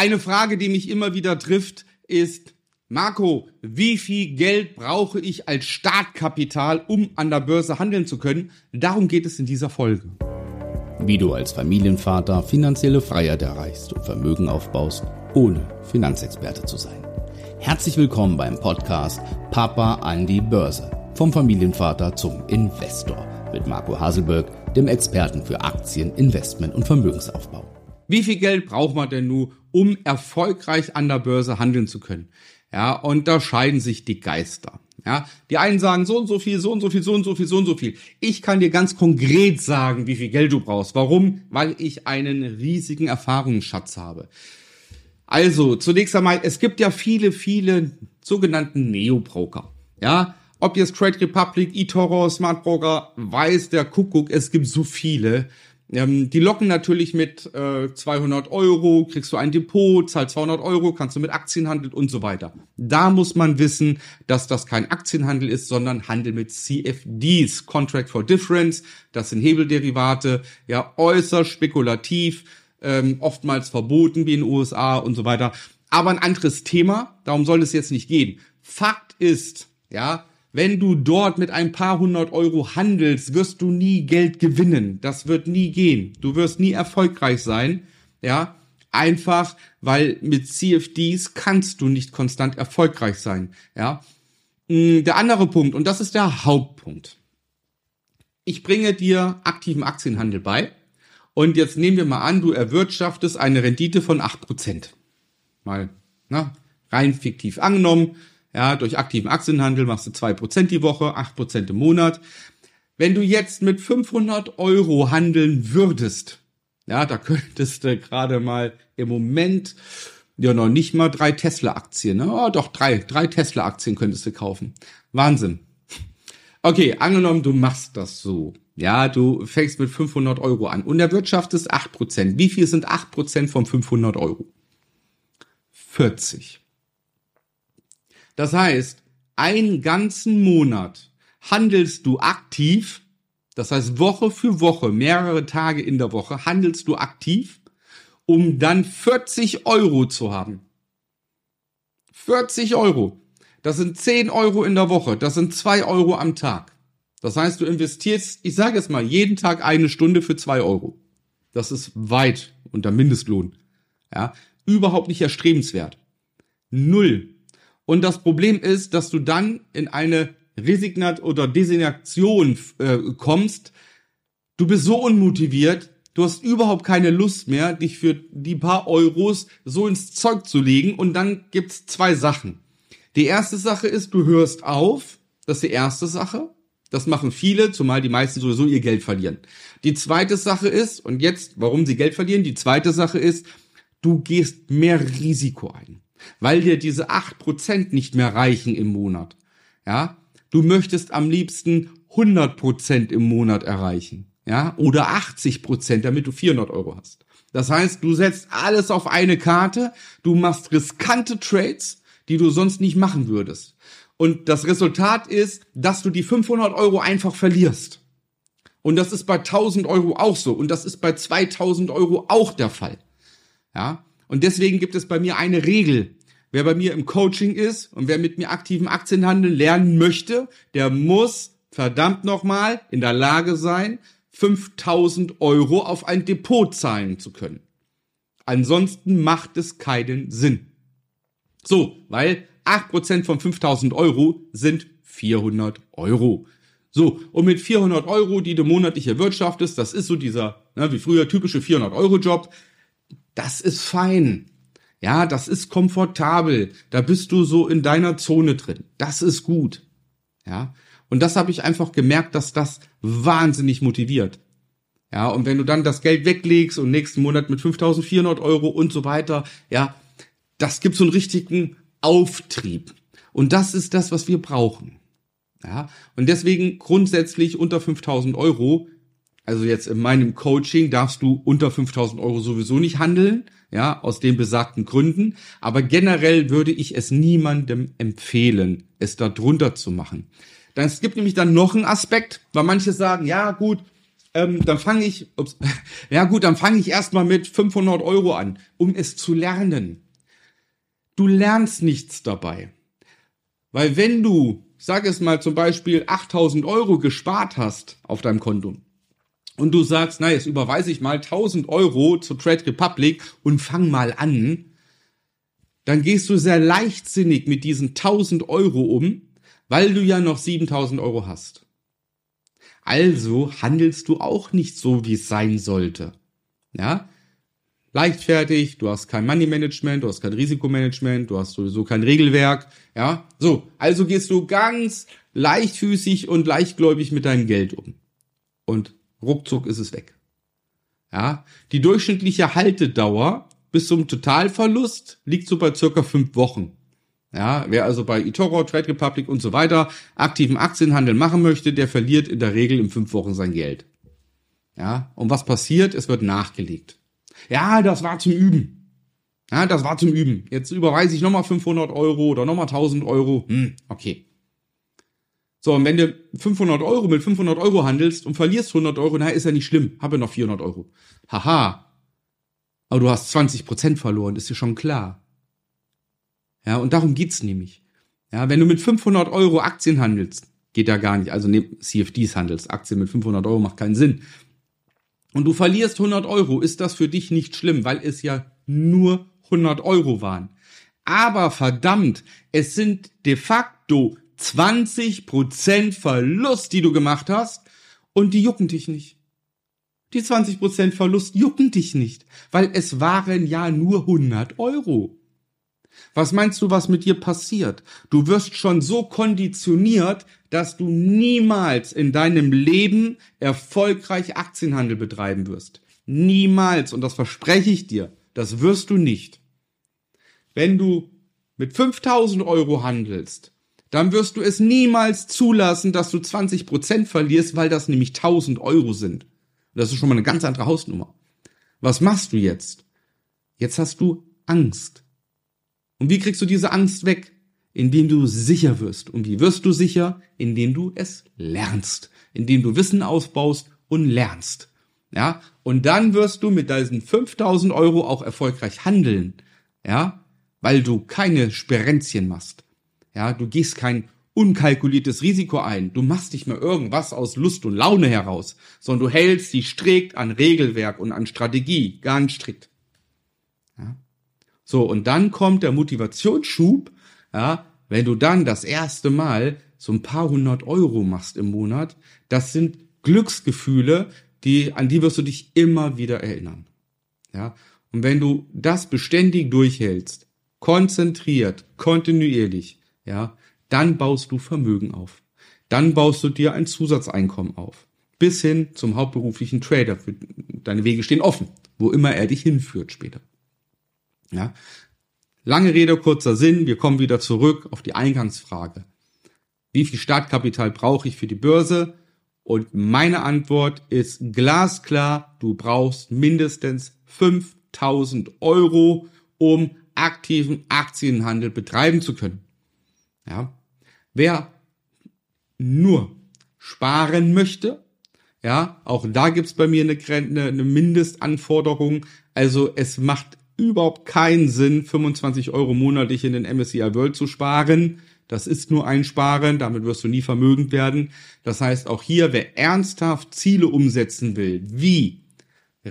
Eine Frage, die mich immer wieder trifft, ist, Marco, wie viel Geld brauche ich als Startkapital, um an der Börse handeln zu können? Darum geht es in dieser Folge. Wie du als Familienvater finanzielle Freiheit erreichst und Vermögen aufbaust, ohne Finanzexperte zu sein. Herzlich willkommen beim Podcast Papa an die Börse. Vom Familienvater zum Investor mit Marco Haselberg, dem Experten für Aktien, Investment und Vermögensaufbau. Wie viel Geld braucht man denn nun, um erfolgreich an der Börse handeln zu können? Ja, und da scheiden sich die Geister. Ja, die einen sagen so und so viel, so und so viel, so und so viel, so und so viel. Ich kann dir ganz konkret sagen, wie viel Geld du brauchst. Warum? Weil ich einen riesigen Erfahrungsschatz habe. Also, zunächst einmal, es gibt ja viele, viele sogenannten Neo-Broker. Ja, ob jetzt Trade Republic, eToro, Smart Broker, weiß der Kuckuck, es gibt so viele. Ähm, die locken natürlich mit äh, 200 Euro, kriegst du ein Depot, zahlst 200 Euro, kannst du mit Aktien handeln und so weiter. Da muss man wissen, dass das kein Aktienhandel ist, sondern Handel mit CFDs, Contract for Difference. Das sind Hebelderivate, ja äußerst spekulativ, ähm, oftmals verboten wie in den USA und so weiter. Aber ein anderes Thema, darum soll es jetzt nicht gehen. Fakt ist, ja, wenn du dort mit ein paar hundert Euro handelst, wirst du nie Geld gewinnen. Das wird nie gehen. Du wirst nie erfolgreich sein. Ja, einfach, weil mit CFDs kannst du nicht konstant erfolgreich sein. Ja, mm, der andere Punkt, und das ist der Hauptpunkt. Ich bringe dir aktiven Aktienhandel bei. Und jetzt nehmen wir mal an, du erwirtschaftest eine Rendite von acht Prozent. Mal, na, rein fiktiv angenommen ja, durch aktiven Aktienhandel machst du zwei Prozent die Woche, acht Prozent im Monat. Wenn du jetzt mit 500 Euro handeln würdest, ja, da könntest du gerade mal im Moment ja noch nicht mal drei Tesla-Aktien, ne? Oh, doch drei, drei Tesla-Aktien könntest du kaufen. Wahnsinn. Okay, angenommen, du machst das so. Ja, du fängst mit 500 Euro an und erwirtschaftest 8%. Wie viel sind 8% von 500 Euro? 40. Das heißt, einen ganzen Monat handelst du aktiv, das heißt Woche für Woche, mehrere Tage in der Woche handelst du aktiv, um dann 40 Euro zu haben. 40 Euro. Das sind 10 Euro in der Woche. Das sind 2 Euro am Tag. Das heißt, du investierst, ich sage es mal, jeden Tag eine Stunde für 2 Euro. Das ist weit unter Mindestlohn. Ja, überhaupt nicht erstrebenswert. Null. Und das Problem ist, dass du dann in eine Resignat oder Designation äh, kommst. Du bist so unmotiviert, du hast überhaupt keine Lust mehr, dich für die paar Euros so ins Zeug zu legen. Und dann gibt's zwei Sachen. Die erste Sache ist, du hörst auf. Das ist die erste Sache. Das machen viele, zumal die meisten sowieso ihr Geld verlieren. Die zweite Sache ist, und jetzt, warum sie Geld verlieren, die zweite Sache ist, du gehst mehr Risiko ein weil dir diese acht Prozent nicht mehr reichen im Monat. Ja, du möchtest am liebsten 100 Prozent im Monat erreichen. Ja, oder 80 Prozent, damit du 400 Euro hast. Das heißt, du setzt alles auf eine Karte, du machst riskante Trades, die du sonst nicht machen würdest. Und das Resultat ist, dass du die 500 Euro einfach verlierst. Und das ist bei 1000 Euro auch so. Und das ist bei 2000 Euro auch der Fall. Ja. Und deswegen gibt es bei mir eine Regel. Wer bei mir im Coaching ist und wer mit mir aktiven Aktienhandel lernen möchte, der muss verdammt nochmal in der Lage sein, 5000 Euro auf ein Depot zahlen zu können. Ansonsten macht es keinen Sinn. So, weil 8% von 5000 Euro sind 400 Euro. So, und mit 400 Euro, die du monatlich erwirtschaftest, das ist so dieser, ne, wie früher typische 400 Euro Job, das ist fein. Ja, das ist komfortabel. Da bist du so in deiner Zone drin. Das ist gut. Ja. Und das habe ich einfach gemerkt, dass das wahnsinnig motiviert. Ja, und wenn du dann das Geld weglegst und nächsten Monat mit 5400 Euro und so weiter, ja, das gibt so einen richtigen Auftrieb. Und das ist das, was wir brauchen. Ja, und deswegen grundsätzlich unter 5000 Euro also jetzt in meinem Coaching darfst du unter 5000 Euro sowieso nicht handeln, ja, aus den besagten Gründen. Aber generell würde ich es niemandem empfehlen, es da drunter zu machen. Dann, es gibt nämlich dann noch einen Aspekt, weil manche sagen, ja gut, ähm, dann fange ich, ups, ja gut, dann fange ich erstmal mit 500 Euro an, um es zu lernen. Du lernst nichts dabei. Weil wenn du, sag es mal zum Beispiel 8000 Euro gespart hast auf deinem Konto und du sagst, na, jetzt überweise ich mal 1000 Euro zu Trade Republic und fang mal an, dann gehst du sehr leichtsinnig mit diesen 1000 Euro um, weil du ja noch 7000 Euro hast. Also handelst du auch nicht so, wie es sein sollte. Ja? Leichtfertig, du hast kein Money Management, du hast kein Risikomanagement, du hast sowieso kein Regelwerk, ja? So, also gehst du ganz leichtfüßig und leichtgläubig mit deinem Geld um. Und ruckzuck ist es weg. Ja? Die durchschnittliche Haltedauer bis zum Totalverlust liegt so bei circa fünf Wochen. Ja, wer also bei eToro, Trade Republic und so weiter aktiven Aktienhandel machen möchte, der verliert in der Regel in fünf Wochen sein Geld. Ja, und was passiert? Es wird nachgelegt. Ja, das war zum Üben. Ja, das war zum Üben. Jetzt überweise ich nochmal 500 Euro oder nochmal 1000 Euro. Hm, okay. So, und wenn du 500 Euro mit 500 Euro handelst und verlierst 100 Euro, na, ist ja nicht schlimm. Habe noch 400 Euro. Haha. Aber du hast 20 Prozent verloren, ist dir schon klar. Ja, und darum geht's nämlich. Ja, wenn du mit 500 Euro Aktien handelst, geht ja gar nicht. Also ne, CFDs handelst. Aktien mit 500 Euro macht keinen Sinn. Und du verlierst 100 Euro, ist das für dich nicht schlimm, weil es ja nur 100 Euro waren. Aber verdammt, es sind de facto 20% Verlust, die du gemacht hast, und die jucken dich nicht. Die 20% Verlust jucken dich nicht, weil es waren ja nur 100 Euro. Was meinst du, was mit dir passiert? Du wirst schon so konditioniert, dass du niemals in deinem Leben erfolgreich Aktienhandel betreiben wirst. Niemals. Und das verspreche ich dir. Das wirst du nicht. Wenn du mit 5000 Euro handelst, dann wirst du es niemals zulassen, dass du 20 Prozent verlierst, weil das nämlich 1000 Euro sind. Das ist schon mal eine ganz andere Hausnummer. Was machst du jetzt? Jetzt hast du Angst. Und wie kriegst du diese Angst weg? Indem du sicher wirst. Und wie wirst du sicher? Indem du es lernst. Indem du Wissen ausbaust und lernst. Ja, und dann wirst du mit diesen 5000 Euro auch erfolgreich handeln. Ja, weil du keine Sperenzien machst. Ja, du gehst kein unkalkuliertes Risiko ein. Du machst nicht mehr irgendwas aus Lust und Laune heraus, sondern du hältst dich strikt an Regelwerk und an Strategie, ganz strikt. Ja. So, und dann kommt der Motivationsschub, ja, wenn du dann das erste Mal so ein paar hundert Euro machst im Monat, das sind Glücksgefühle, die, an die wirst du dich immer wieder erinnern. Ja, und wenn du das beständig durchhältst, konzentriert, kontinuierlich, ja, dann baust du Vermögen auf. Dann baust du dir ein Zusatzeinkommen auf. Bis hin zum hauptberuflichen Trader. Deine Wege stehen offen, wo immer er dich hinführt später. Ja. Lange Rede, kurzer Sinn. Wir kommen wieder zurück auf die Eingangsfrage. Wie viel Startkapital brauche ich für die Börse? Und meine Antwort ist glasklar. Du brauchst mindestens 5000 Euro, um aktiven Aktienhandel betreiben zu können. Ja. Wer nur sparen möchte, ja, auch da gibt's bei mir eine, eine Mindestanforderung. Also es macht überhaupt keinen Sinn, 25 Euro monatlich in den MSCI World zu sparen. Das ist nur ein Sparen, damit wirst du nie vermögend werden. Das heißt, auch hier, wer ernsthaft Ziele umsetzen will, wie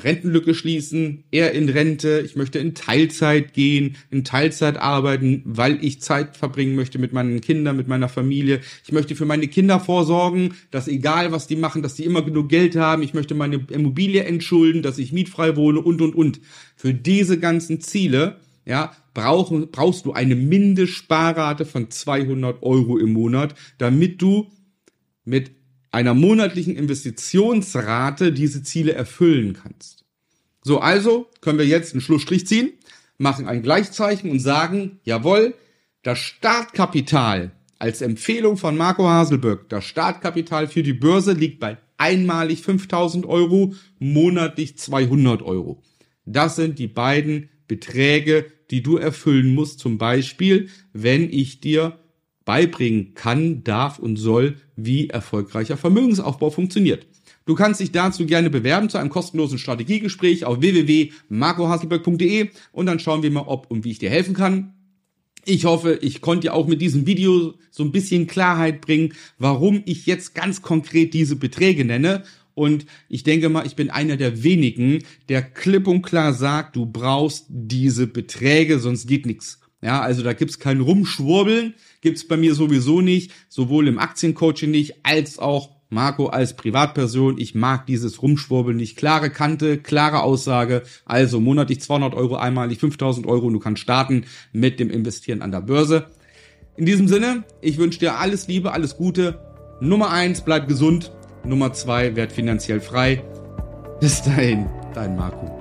Rentenlücke schließen, eher in Rente, ich möchte in Teilzeit gehen, in Teilzeit arbeiten, weil ich Zeit verbringen möchte mit meinen Kindern, mit meiner Familie. Ich möchte für meine Kinder vorsorgen, dass egal was die machen, dass die immer genug Geld haben. Ich möchte meine Immobilie entschulden, dass ich mietfrei wohne und, und, und. Für diese ganzen Ziele, ja, brauchen, brauchst du eine Mindestsparrate von 200 Euro im Monat, damit du mit einer monatlichen Investitionsrate diese Ziele erfüllen kannst. So, also können wir jetzt einen Schlussstrich ziehen, machen ein Gleichzeichen und sagen, jawohl, das Startkapital als Empfehlung von Marco Haselböck, das Startkapital für die Börse liegt bei einmalig 5000 Euro, monatlich 200 Euro. Das sind die beiden Beträge, die du erfüllen musst. Zum Beispiel, wenn ich dir beibringen kann, darf und soll, wie erfolgreicher Vermögensaufbau funktioniert. Du kannst dich dazu gerne bewerben zu einem kostenlosen Strategiegespräch auf www.marcohasselberg.de und dann schauen wir mal, ob und wie ich dir helfen kann. Ich hoffe, ich konnte dir auch mit diesem Video so ein bisschen Klarheit bringen, warum ich jetzt ganz konkret diese Beträge nenne. Und ich denke mal, ich bin einer der wenigen, der klipp und klar sagt, du brauchst diese Beträge, sonst geht nichts. Ja, also da gibt's kein Rumschwurbeln, gibt's bei mir sowieso nicht, sowohl im Aktiencoaching nicht, als auch Marco als Privatperson, ich mag dieses Rumschwurbeln nicht. Klare Kante, klare Aussage. Also monatlich 200 Euro, einmalig 5000 Euro und du kannst starten mit dem Investieren an der Börse. In diesem Sinne, ich wünsche dir alles Liebe, alles Gute. Nummer eins, bleib gesund. Nummer zwei, werd finanziell frei. Bis dahin, dein Marco.